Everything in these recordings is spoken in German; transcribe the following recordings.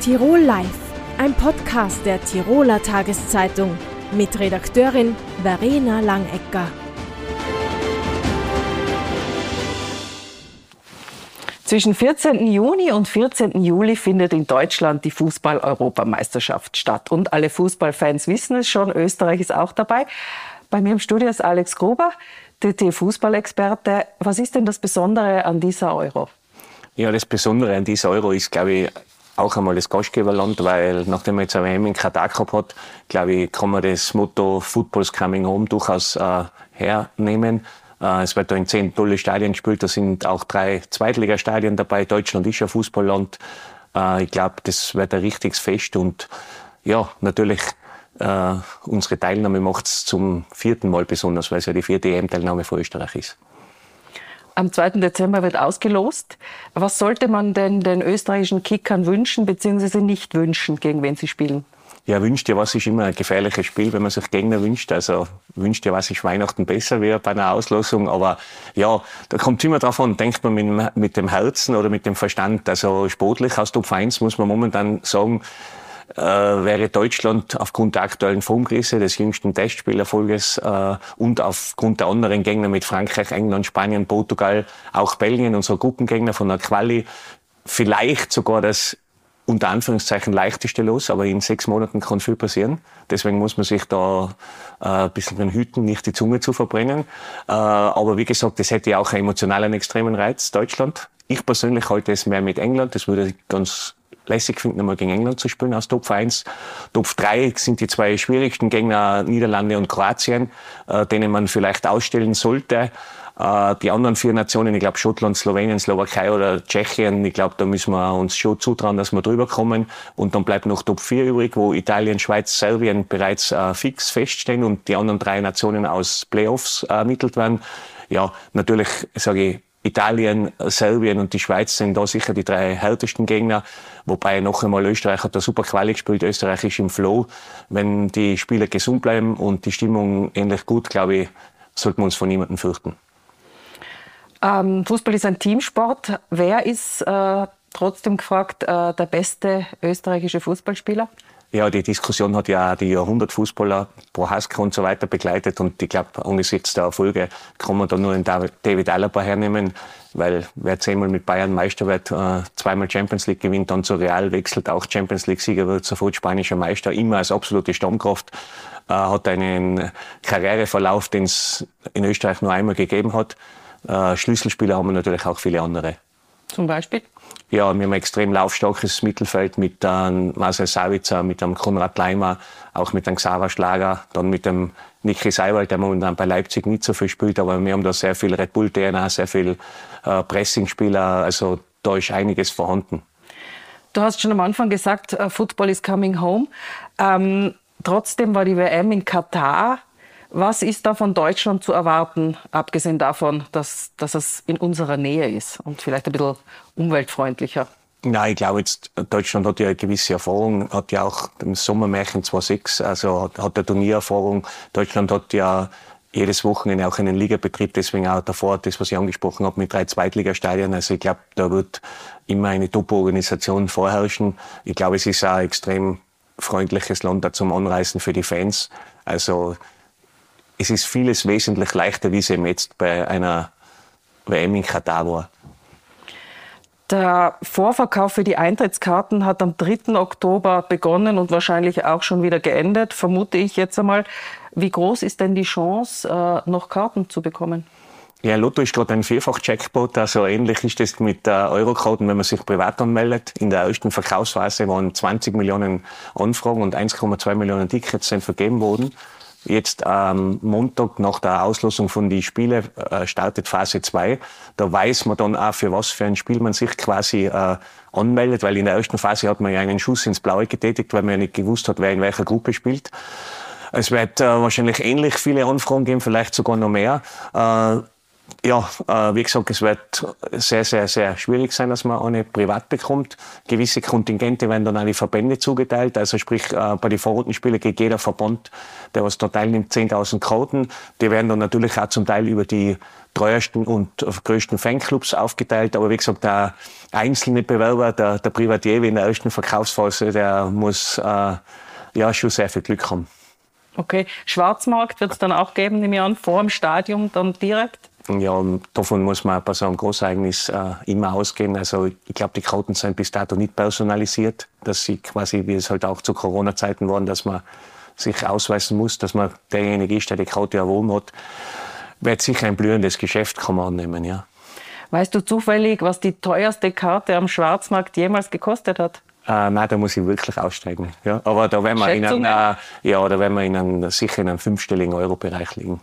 Tirol Live, ein Podcast der Tiroler Tageszeitung mit Redakteurin Verena Langecker. Zwischen 14. Juni und 14. Juli findet in Deutschland die Fußball-Europameisterschaft statt. Und alle Fußballfans wissen es schon, Österreich ist auch dabei. Bei mir im Studio ist Alex Gruber, DT-Fußballexperte. Was ist denn das Besondere an dieser Euro? Ja, das Besondere an dieser Euro ist, glaube ich, auch einmal das Gastgeberland, weil nachdem man jetzt eine WM in Katar gehabt hat, glaube ich, kann man das Motto Football's Coming Home durchaus äh, hernehmen. Äh, es wird da in zehn tolle Stadien gespielt, da sind auch drei Zweitligastadien dabei. Deutschland ist ein Fußballland. Äh, ich glaube, das wird ein richtiges Fest und ja, natürlich äh, unsere Teilnahme macht es zum vierten Mal besonders, weil es ja die vierte EM-Teilnahme für Österreich ist. Am 2. Dezember wird ausgelost. Was sollte man denn den österreichischen Kickern wünschen bzw. nicht wünschen, gegen wen sie spielen? Ja, wünscht ja was ist immer ein gefährliches Spiel, wenn man sich Gegner wünscht. Also wünscht ja was ist Weihnachten besser wäre bei einer Auslosung. Aber ja, da kommt immer drauf an, denkt man mit, mit dem Herzen oder mit dem Verstand. Also sportlich aus Top 1 muss man momentan sagen, äh, wäre Deutschland aufgrund der aktuellen Formkrise, des jüngsten Testspielerfolges äh, und aufgrund der anderen Gegner mit Frankreich, England, Spanien, Portugal, auch Belgien, unsere Gruppengegner von der Quali, vielleicht sogar das unter Anführungszeichen leichteste los, aber in sechs Monaten kann viel passieren. Deswegen muss man sich da äh, ein bisschen hüten, nicht die Zunge zu verbrennen. Äh, aber wie gesagt, das hätte ja auch einen emotionalen extremen Reiz, Deutschland. Ich persönlich halte es mehr mit England. Das würde ganz lässig finden, einmal gegen England zu spielen als Top 1. Top 3 sind die zwei schwierigsten Gegner Niederlande und Kroatien, äh, denen man vielleicht ausstellen sollte. Äh, die anderen vier Nationen, ich glaube Schottland, Slowenien, Slowakei oder Tschechien, ich glaube, da müssen wir uns schon zutrauen, dass wir drüber kommen. Und dann bleibt noch Top 4 übrig, wo Italien, Schweiz, Serbien bereits äh, fix feststehen und die anderen drei Nationen aus Playoffs ermittelt werden. Ja, natürlich sage ich, Italien, Serbien und die Schweiz sind da sicher die drei härtesten Gegner. Wobei noch einmal Österreich hat da super Quali gespielt. Österreich ist im Flow. Wenn die Spieler gesund bleiben und die Stimmung ähnlich gut, glaube ich, sollten wir uns von niemandem fürchten. Ähm, Fußball ist ein Teamsport. Wer ist äh, trotzdem gefragt äh, der beste österreichische Fußballspieler? Ja, die Diskussion hat ja auch die Jahrhundertfußballer, Prohaska und so weiter begleitet. Und ich glaube, angesichts der Erfolge kann man da nur den David Alaba hernehmen, weil wer zehnmal mit Bayern Meister wird, äh, zweimal Champions League gewinnt, dann zu Real wechselt, auch Champions League-Sieger wird, sofort spanischer Meister, immer als absolute Stammkraft, äh, hat einen Karriereverlauf, den es in Österreich nur einmal gegeben hat. Äh, Schlüsselspieler haben wir natürlich auch viele andere. Zum Beispiel? Ja, wir haben ein extrem laufstarkes Mittelfeld mit einem Marcel Savitzer, mit einem Konrad Leimer, auch mit einem Xaver Schlager, dann mit dem Niki Seiwald, der momentan bei Leipzig nicht so viel spielt, aber wir haben da sehr viel Red Bull DNA, sehr viel äh, Pressing-Spieler, also da ist einiges vorhanden. Du hast schon am Anfang gesagt, uh, Football is coming home. Ähm, trotzdem war die WM in Katar was ist da von Deutschland zu erwarten, abgesehen davon, dass, dass es in unserer Nähe ist und vielleicht ein bisschen umweltfreundlicher? Nein, ich glaube jetzt, Deutschland hat ja eine gewisse Erfahrung, hat ja auch im Sommermärchen 2006, also hat, hat eine Turniererfahrung. Deutschland hat ja jedes Wochenende auch einen Ligabetrieb, deswegen auch davor das, was ich angesprochen habe, mit drei Zweitligastadien. Also ich glaube, da wird immer eine Top-Organisation vorherrschen. Ich glaube, es ist auch ein extrem freundliches Land da zum Anreisen für die Fans. Also es ist vieles wesentlich leichter, wie es eben jetzt bei einer WM in Katar war. Der Vorverkauf für die Eintrittskarten hat am 3. Oktober begonnen und wahrscheinlich auch schon wieder geendet, vermute ich jetzt einmal. Wie groß ist denn die Chance, äh, noch Karten zu bekommen? Ja, Lotto ist gerade ein Vierfach-Jackpot, also ähnlich ist das mit der Eurokarten, wenn man sich privat anmeldet. In der ersten Verkaufsphase waren 20 Millionen Anfragen und 1,2 Millionen Tickets sind vergeben worden. Jetzt am Montag nach der Auslosung von die Spiele äh, startet Phase 2. Da weiß man dann auch, für was für ein Spiel man sich quasi äh, anmeldet, weil in der ersten Phase hat man ja einen Schuss ins Blaue getätigt, weil man ja nicht gewusst hat, wer in welcher Gruppe spielt. Es wird äh, wahrscheinlich ähnlich viele Anfragen geben, vielleicht sogar noch mehr. Äh, ja, äh, wie gesagt, es wird sehr, sehr, sehr schwierig sein, dass man eine privat bekommt. Gewisse Kontingente werden dann an die Verbände zugeteilt. Also sprich, äh, bei den Vorrundenspielen geht jeder Verband, der was da teilnimmt, 10.000 Karten. Die werden dann natürlich auch zum Teil über die treuesten und größten Fanclubs aufgeteilt. Aber wie gesagt, der einzelne Bewerber, der, der Privatier wie in der ersten Verkaufsphase, der muss äh, ja schon sehr viel Glück haben. Okay, Schwarzmarkt wird es dann auch geben, nehme ich an, vor dem Stadion dann direkt? Ja, und davon muss man bei so einem Großereignis äh, immer ausgehen. Also ich glaube, die Karten sind bis dato nicht personalisiert, dass sie quasi, wie es halt auch zu Corona-Zeiten waren, dass man sich ausweisen muss, dass man derjenige ist, der die Karte erworben hat. Wird sicher ein blühendes Geschäft, kann man annehmen, ja. Weißt du zufällig, was die teuerste Karte am Schwarzmarkt jemals gekostet hat? Äh, nein, da muss ich wirklich aussteigen. Ja, aber da werden wir, in einem, äh, ja, da werden wir in einem, sicher in einem fünfstelligen Euro-Bereich liegen.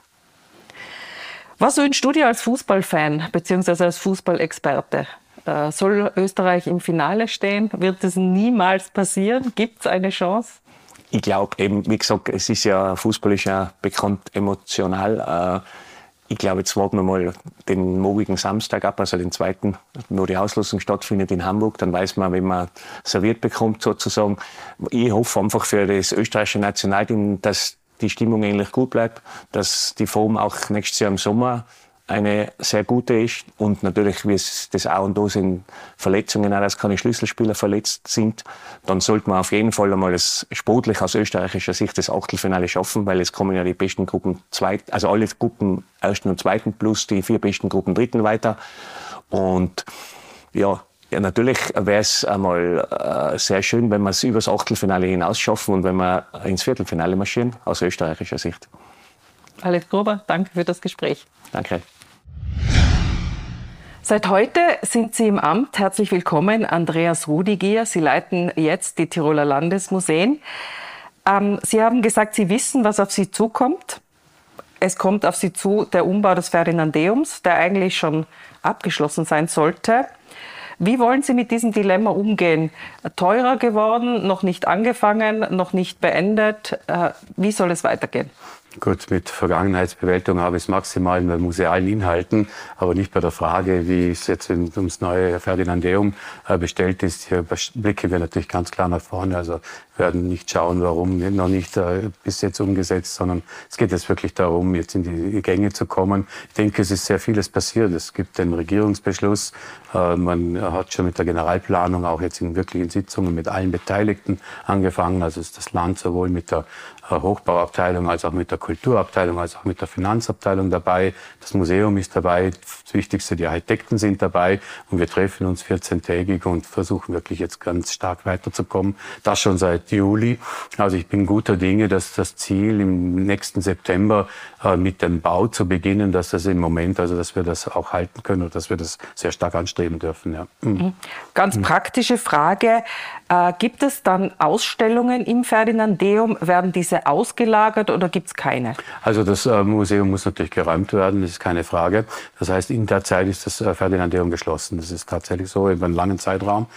Was wünschst du dir als Fußballfan bzw. als Fußballexperte? Äh, soll Österreich im Finale stehen? Wird es niemals passieren? Gibt es eine Chance? Ich glaube eben, wie gesagt, es ist ja, Fußball ist ja bekannt emotional. Äh, ich glaube, jetzt warten wir mal den morgigen Samstag ab, also den zweiten, wo die Auslosung stattfindet in Hamburg. Dann weiß man, wenn man serviert bekommt sozusagen. Ich hoffe einfach für das österreichische Nationalteam, dass die Stimmung eigentlich gut bleibt, dass die Form auch nächstes Jahr im Sommer eine sehr gute ist. Und natürlich, wie es das auch und O sind, Verletzungen, auch dass keine Schlüsselspieler verletzt sind, dann sollte man auf jeden Fall einmal das sportlich aus österreichischer Sicht das Achtelfinale schaffen, weil es kommen ja die besten Gruppen zweit, also alle Gruppen ersten und zweiten plus die vier besten Gruppen dritten weiter. Und ja, ja, natürlich wäre es einmal äh, sehr schön, wenn wir es übers Achtelfinale hinaus schaffen und wenn wir ins Viertelfinale marschieren, aus österreichischer Sicht. Alex Gruber, danke für das Gespräch. Danke. Seit heute sind Sie im Amt. Herzlich willkommen, Andreas Rudigier. Sie leiten jetzt die Tiroler Landesmuseen. Ähm, Sie haben gesagt, Sie wissen, was auf Sie zukommt. Es kommt auf Sie zu der Umbau des Ferdinandeums, der eigentlich schon abgeschlossen sein sollte. Wie wollen Sie mit diesem Dilemma umgehen? Teurer geworden, noch nicht angefangen, noch nicht beendet. Äh, wie soll es weitergehen? Gut, mit Vergangenheitsbewältigung habe ich es maximal bei musealen Inhalten, aber nicht bei der Frage, wie es jetzt ums neue Ferdinandeum äh, bestellt ist. Hier blicken wir natürlich ganz klar nach vorne. Also werden nicht schauen, warum noch nicht äh, bis jetzt umgesetzt, sondern es geht jetzt wirklich darum, jetzt in die Gänge zu kommen. Ich denke, es ist sehr vieles passiert. Es gibt den Regierungsbeschluss. Äh, man hat schon mit der Generalplanung auch jetzt in wirklichen Sitzungen mit allen Beteiligten angefangen. Also ist das Land sowohl mit der äh, Hochbauabteilung als auch mit der Kulturabteilung als auch mit der Finanzabteilung dabei. Das Museum ist dabei. Das Wichtigste, die Architekten sind dabei. Und wir treffen uns 14-tägig und versuchen wirklich jetzt ganz stark weiterzukommen. Das schon seit Juli. Also ich bin guter Dinge, dass das Ziel im nächsten September äh, mit dem Bau zu beginnen, dass das im Moment, also dass wir das auch halten können und dass wir das sehr stark anstreben dürfen. Ja. Mhm. mhm. Ganz praktische Frage. Äh, gibt es dann Ausstellungen im Ferdinandeum? Werden diese ausgelagert oder gibt es keine? Also das äh, Museum muss natürlich geräumt werden, das ist keine Frage. Das heißt, in der Zeit ist das äh, Ferdinandeum geschlossen. Das ist tatsächlich so über einen langen Zeitraum.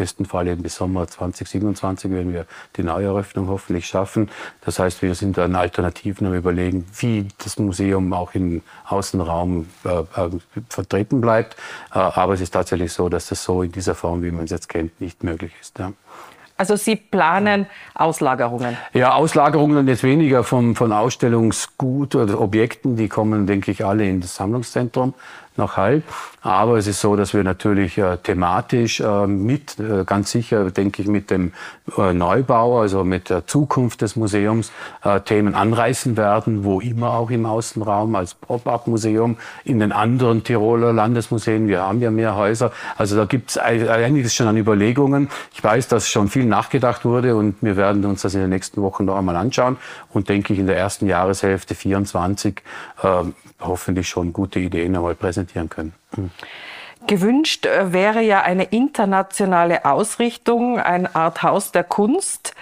Im besten Fall bis Sommer 2027 werden wir die Neueröffnung hoffentlich schaffen. Das heißt, wir sind an Alternativen am überlegen, wie das Museum auch im Außenraum äh, äh, vertreten bleibt. Äh, aber es ist tatsächlich so, dass das so in dieser Form, wie man es jetzt kennt, nicht möglich ist. Ja. Also Sie planen Auslagerungen? Ja, Auslagerungen jetzt weniger vom, von Ausstellungsgut oder Objekten, die kommen, denke ich, alle in das Sammlungszentrum nach Hall. Aber es ist so, dass wir natürlich äh, thematisch äh, mit, äh, ganz sicher, denke ich, mit dem äh, Neubau, also mit der Zukunft des Museums, äh, Themen anreißen werden, wo immer auch im Außenraum als Pop-up-Museum, in den anderen Tiroler Landesmuseen, wir haben ja mehr Häuser. Also da gibt es einiges schon an Überlegungen. Ich weiß, dass schon viel nachgedacht wurde und wir werden uns das in den nächsten Wochen noch einmal anschauen und denke ich in der ersten Jahreshälfte 24 äh, hoffentlich schon gute Ideen einmal präsentieren können. Mhm. Gewünscht äh, wäre ja eine internationale Ausrichtung, eine Art Haus der Kunst.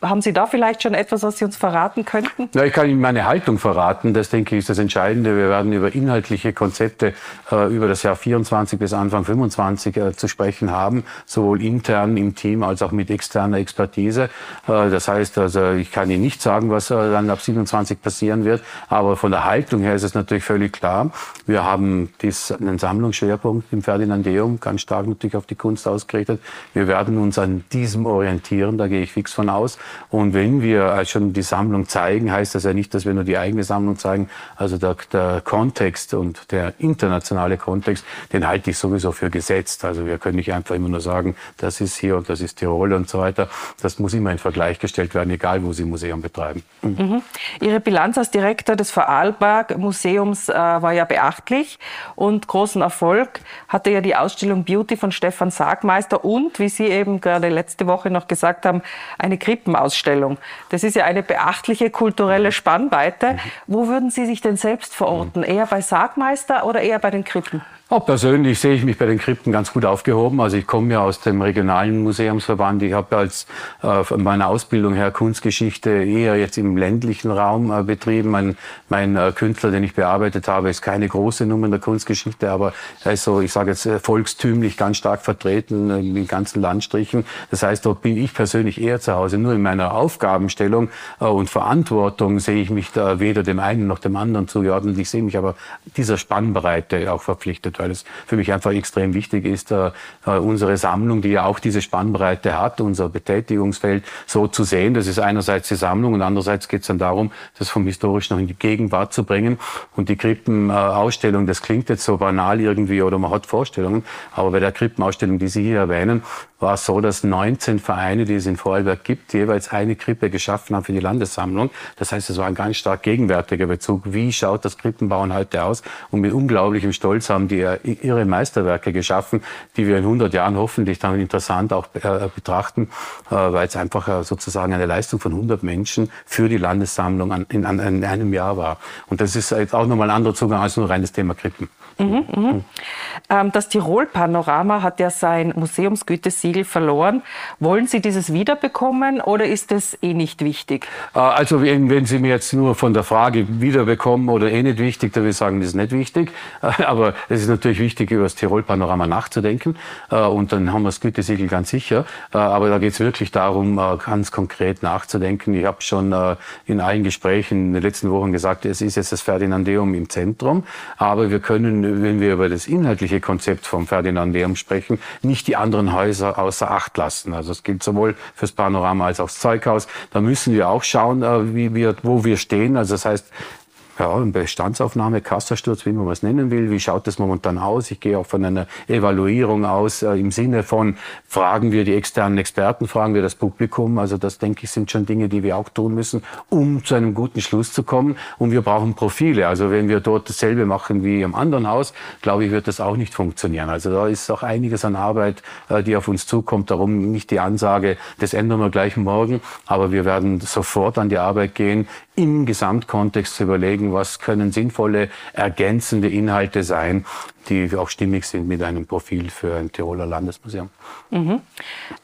Haben Sie da vielleicht schon etwas, was Sie uns verraten könnten? Ja, ich kann Ihnen meine Haltung verraten. Das, denke ich, ist das Entscheidende. Wir werden über inhaltliche Konzepte äh, über das Jahr 24 bis Anfang 25 äh, zu sprechen haben, sowohl intern im Team als auch mit externer Expertise. Äh, das heißt, also ich kann Ihnen nicht sagen, was äh, dann ab 27 passieren wird, aber von der Haltung her ist es natürlich völlig klar. Wir haben dies, einen Sammlungsschwerpunkt im Ferdinandeum, ganz stark natürlich auf die Kunst ausgerichtet. Wir werden uns an diesem orientieren, da gehe ich fix von aus. Und wenn wir schon die Sammlung zeigen, heißt das ja nicht, dass wir nur die eigene Sammlung zeigen. Also der, der Kontext und der internationale Kontext, den halte ich sowieso für gesetzt. Also wir können nicht einfach immer nur sagen, das ist hier und das ist Tirol und so weiter. Das muss immer in Vergleich gestellt werden, egal wo Sie Museum betreiben. Mhm. Ihre Bilanz als Direktor des Vorarlberg Museums äh, war ja beachtlich und großen Erfolg hatte ja die Ausstellung Beauty von Stefan Sargmeister und, wie Sie eben gerade letzte Woche noch gesagt haben, eine Krippen Ausstellung. Das ist ja eine beachtliche kulturelle Spannweite. Wo würden Sie sich denn selbst verorten? Eher bei Sargmeister oder eher bei den Krippen? Auch persönlich sehe ich mich bei den Krypten ganz gut aufgehoben. Also ich komme ja aus dem regionalen Museumsverband. Ich habe als äh, von meiner Ausbildung her Kunstgeschichte eher jetzt im ländlichen Raum äh, betrieben. Mein, mein äh, Künstler, den ich bearbeitet habe, ist keine große Nummer in der Kunstgeschichte, aber er ist so, ich sage jetzt äh, volkstümlich ganz stark vertreten äh, in den ganzen Landstrichen. Das heißt, dort bin ich persönlich eher zu Hause. Nur in meiner Aufgabenstellung äh, und Verantwortung sehe ich mich da weder dem einen noch dem anderen zugeordnet. Ich sehe mich aber dieser Spannbreite auch verpflichtet weil es für mich einfach extrem wichtig ist, äh, äh, unsere Sammlung, die ja auch diese Spannbreite hat, unser Betätigungsfeld so zu sehen. Das ist einerseits die Sammlung und andererseits geht es dann darum, das vom Historischen noch in die Gegenwart zu bringen. Und die Krippenausstellung, das klingt jetzt so banal irgendwie oder man hat Vorstellungen, aber bei der Krippenausstellung, die Sie hier erwähnen, war es so, dass 19 Vereine, die es in Vorarlberg gibt, jeweils eine Krippe geschaffen haben für die Landessammlung. Das heißt, es war ein ganz stark gegenwärtiger Bezug. Wie schaut das Krippenbauen heute aus? Und mit unglaublichem Stolz haben die ihre Meisterwerke geschaffen, die wir in 100 Jahren hoffentlich dann interessant auch äh, betrachten, äh, weil es einfach äh, sozusagen eine Leistung von 100 Menschen für die Landessammlung an, in, an, in einem Jahr war. Und das ist jetzt auch nochmal ein anderer Zugang als nur reines Thema Krippen. Mhm, mhm. Ähm, das Tirol-Panorama hat ja sein Museumsgütesiegel verloren. Wollen Sie dieses wiederbekommen oder ist das eh nicht wichtig? Äh, also wenn, Sie mir jetzt nur von der Frage wiederbekommen oder eh nicht wichtig, dann würde ich sagen, das ist nicht wichtig. Äh, aber es ist natürlich wichtig, über das Tirol-Panorama nachzudenken. Äh, und dann haben wir das Gütesiegel ganz sicher. Aber da geht es wirklich darum, ganz konkret nachzudenken. Ich habe schon in allen Gesprächen in den letzten Wochen gesagt, es ist jetzt das Ferdinandeum im Zentrum. Aber wir können wenn wir über das inhaltliche Konzept vom Ferdinand Lehm sprechen, nicht die anderen Häuser außer Acht lassen. Also es gilt sowohl fürs Panorama als auch das Zeughaus. Da müssen wir auch schauen, äh, wie wir, wo wir stehen. Also das heißt, ja, Bestandsaufnahme, Kassersturz, wie man es nennen will. Wie schaut das momentan aus? Ich gehe auch von einer Evaluierung aus äh, im Sinne von, fragen wir die externen Experten, fragen wir das Publikum. Also das, denke ich, sind schon Dinge, die wir auch tun müssen, um zu einem guten Schluss zu kommen. Und wir brauchen Profile. Also wenn wir dort dasselbe machen wie im anderen Haus, glaube ich, wird das auch nicht funktionieren. Also da ist auch einiges an Arbeit, äh, die auf uns zukommt. Darum nicht die Ansage, das ändern wir gleich morgen. Aber wir werden sofort an die Arbeit gehen, im Gesamtkontext zu überlegen, was können sinnvolle ergänzende Inhalte sein, die auch stimmig sind mit einem Profil für ein Tiroler Landesmuseum. Mhm.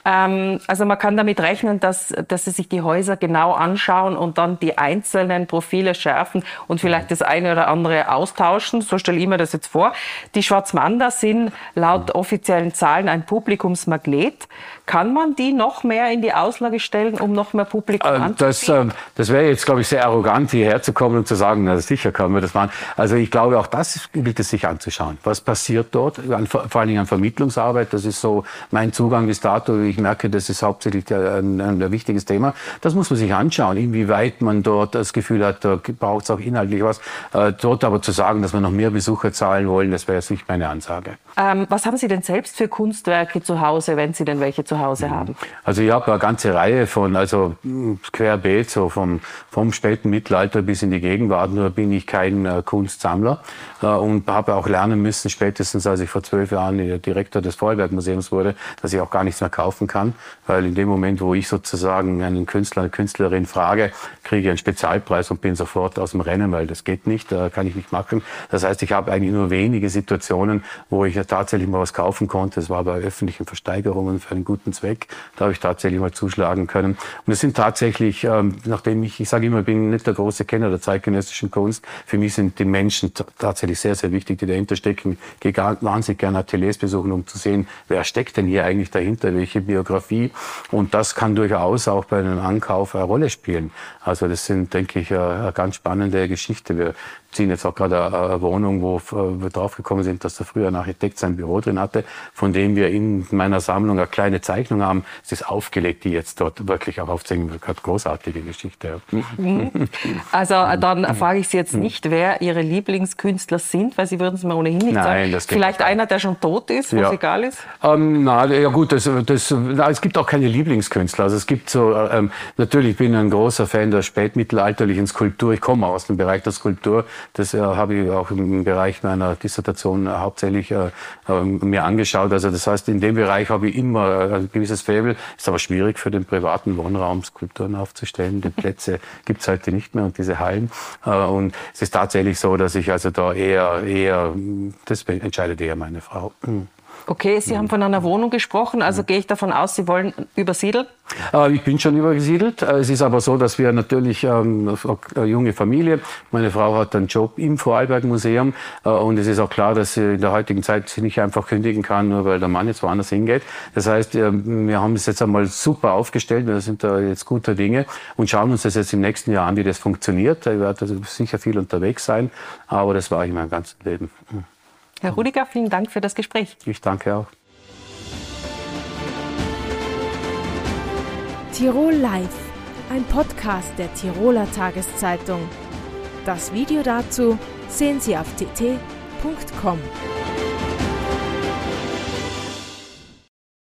Ähm, also man kann damit rechnen, dass, dass Sie sich die Häuser genau anschauen und dann die einzelnen Profile schärfen und vielleicht das eine oder andere austauschen. So stelle ich mir das jetzt vor. Die Schwarzmander sind laut mhm. offiziellen Zahlen ein Publikumsmagnet. Kann man die noch mehr in die Auslage stellen, um noch mehr Publikum äh, anzuziehen? Das, äh, das wäre jetzt, glaube ich, sehr arrogant, hierher zu kommen und zu sagen, na sicher können wir das machen. Also ich glaube, auch das gilt es sich anzuschauen. Was passiert dort, vor allen Dingen an Vermittlungsarbeit. Das ist so mein Zugang bis dato. Ich merke, das ist hauptsächlich ein, ein wichtiges Thema. Das muss man sich anschauen, inwieweit man dort das Gefühl hat, da braucht es auch inhaltlich was. Äh, dort aber zu sagen, dass wir noch mehr Besucher zahlen wollen, das wäre jetzt nicht meine Ansage. Ähm, was haben Sie denn selbst für Kunstwerke zu Hause, wenn Sie denn welche zu Hause haben? Also ich habe eine ganze Reihe von, also querbeet, so vom, vom späten Mittelalter bis in die Gegenwart. Nur bin ich kein äh, Kunstsammler äh, und habe auch lernen müssen, wissen spätestens, als ich vor zwölf Jahren Direktor des Vorarlberg-Museums wurde, dass ich auch gar nichts mehr kaufen kann, weil in dem Moment, wo ich sozusagen einen Künstler, eine Künstlerin frage, kriege ich einen Spezialpreis und bin sofort aus dem Rennen, weil das geht nicht, da kann ich nicht machen. Das heißt, ich habe eigentlich nur wenige Situationen, wo ich tatsächlich mal was kaufen konnte. Das war bei öffentlichen Versteigerungen für einen guten Zweck. Da habe ich tatsächlich mal zuschlagen können. Und es sind tatsächlich, ähm, nachdem ich, ich sage immer, ich bin nicht der große Kenner der zeitgenössischen Kunst, für mich sind die Menschen tatsächlich sehr, sehr wichtig, die dahinter stecken. Ich gehe wahnsinnig gerne Ateliers besuchen, um zu sehen, wer steckt denn hier eigentlich dahinter, welche Biografie. Und das kann durchaus auch bei einem Ankauf eine Rolle spielen. Also das sind, denke ich, eine ganz spannende Geschichte. Wir ziehen jetzt auch gerade eine Wohnung, wo wir draufgekommen sind, dass da früher ein Architekt sein Büro drin hatte, von dem wir in meiner Sammlung eine kleine Zeichnung haben. Es ist aufgelegt, die jetzt dort wirklich auch aufzeigen. Eine großartige Geschichte. Mhm. Also dann frage ich Sie jetzt nicht, wer Ihre Lieblingskünstler sind, weil Sie würden es mir ohnehin nicht Nein, sagen. Das Vielleicht einer, der schon tot ist, wo ja. egal ist? Ähm, na, ja gut, das, das, na, es gibt auch keine Lieblingskünstler. Also es gibt so, ähm, natürlich bin ich ein großer Fan der spätmittelalterlichen Skulptur. Ich komme aus dem Bereich der Skulptur. Das äh, habe ich auch im Bereich meiner Dissertation äh, hauptsächlich äh, äh, mir angeschaut. Also das heißt, in dem Bereich habe ich immer äh, ein gewisses Faible. Ist aber schwierig für den privaten Wohnraum Skulpturen aufzustellen. Die Plätze gibt es heute nicht mehr und diese Hallen. Äh, und es ist tatsächlich so, dass ich also da eher, eher, das entscheidet eher meine Frau. Okay, Sie haben von einer Wohnung gesprochen, also gehe ich davon aus, Sie wollen übersiedeln? Äh, ich bin schon übergesiedelt. Äh, es ist aber so, dass wir natürlich ähm, eine junge Familie, meine Frau hat einen Job im Vorarlberg Museum äh, und es ist auch klar, dass sie in der heutigen Zeit nicht einfach kündigen kann, nur weil der Mann jetzt woanders hingeht. Das heißt, wir haben es jetzt einmal super aufgestellt, wir sind da jetzt guter Dinge und schauen uns das jetzt im nächsten Jahr an, wie das funktioniert. Ich werde also sicher viel unterwegs sein, aber das war ich mein ganzes Leben. Herr Rudiger, vielen Dank für das Gespräch. Ich danke auch. Tirol Live, ein Podcast der Tiroler Tageszeitung. Das Video dazu sehen Sie auf tt.com.